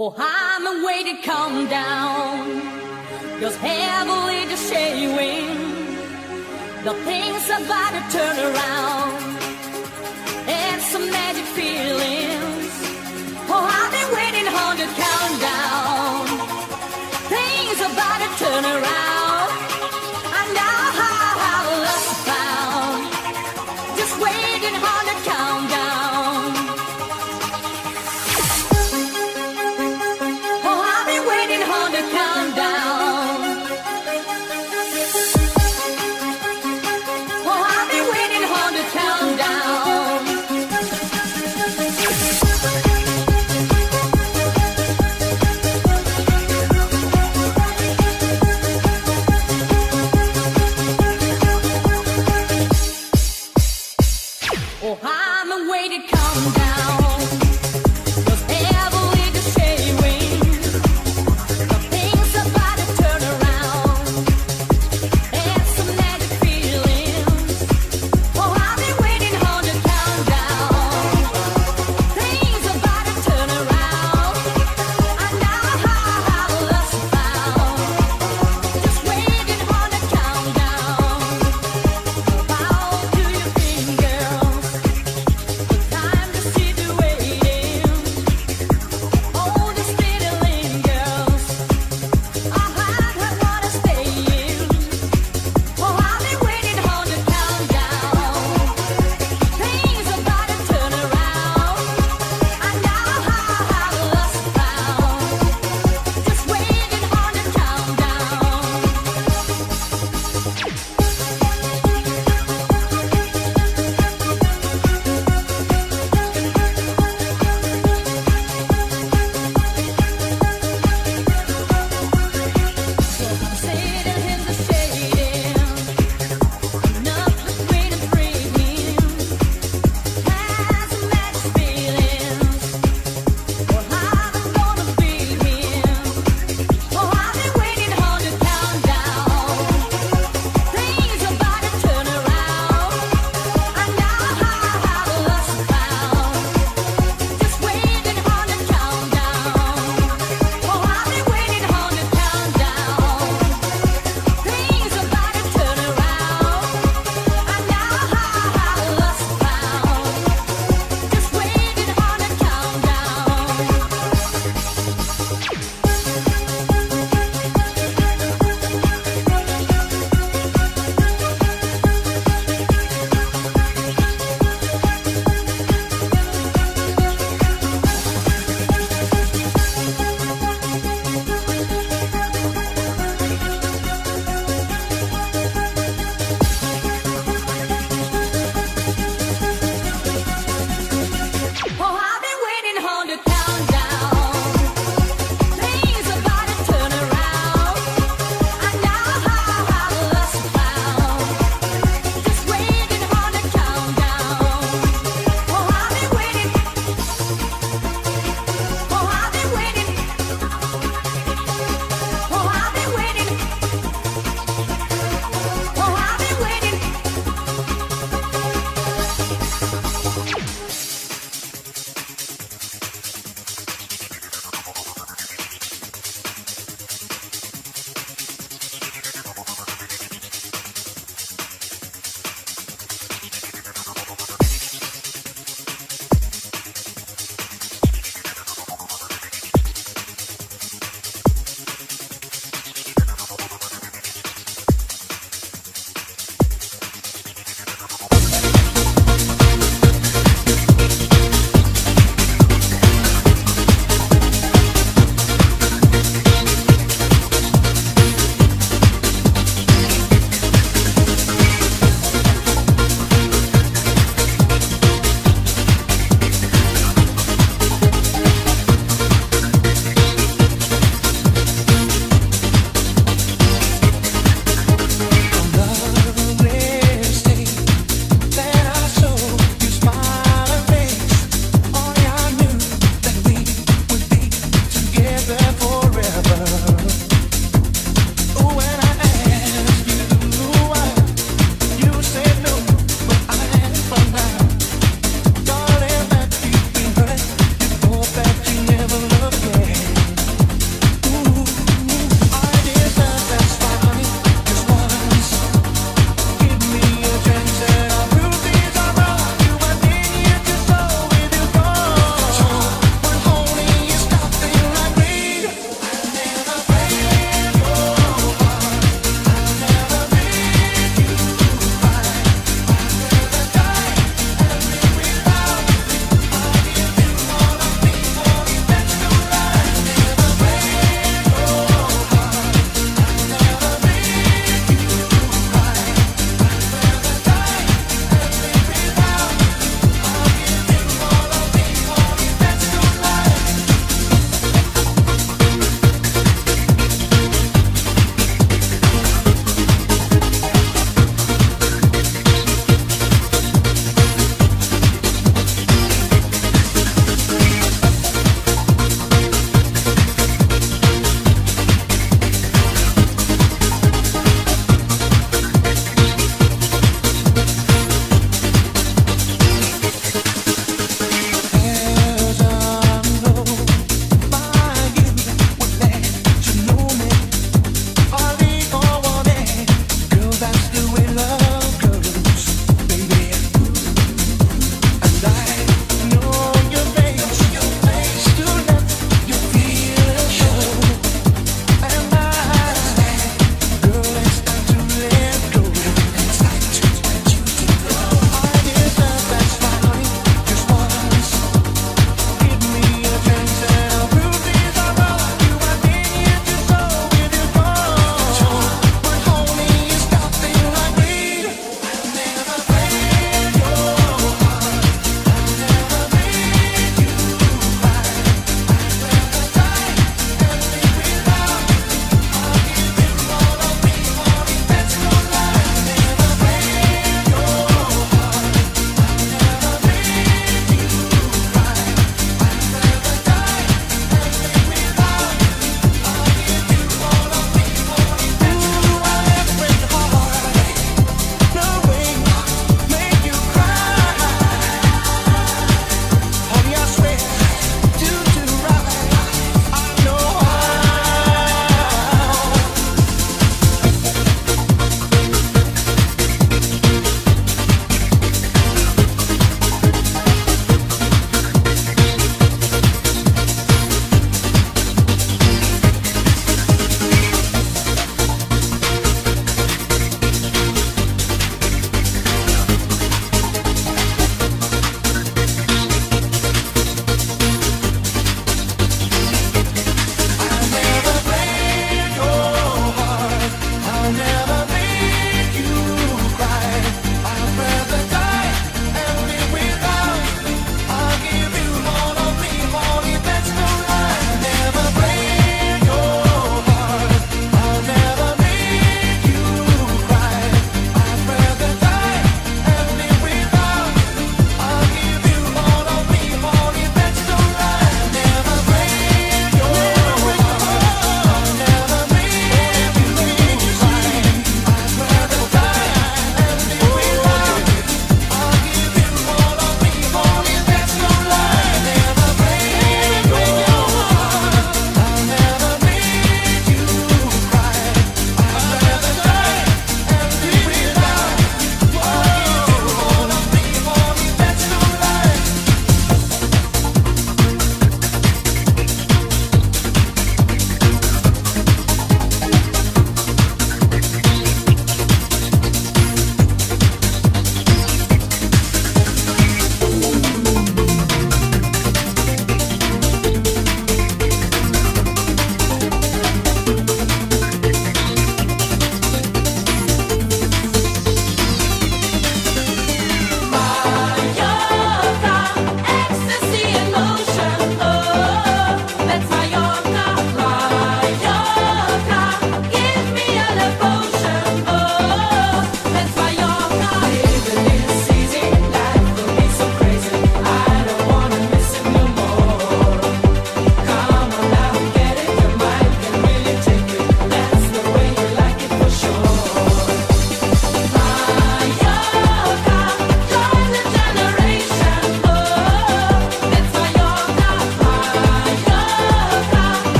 Oh, I'm waiting, calm down. Cause heavily just shading. The things about to turn around. And some magic feelings. Oh, I've been waiting on the countdown. Things about to turn around.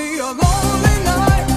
be a lonely night.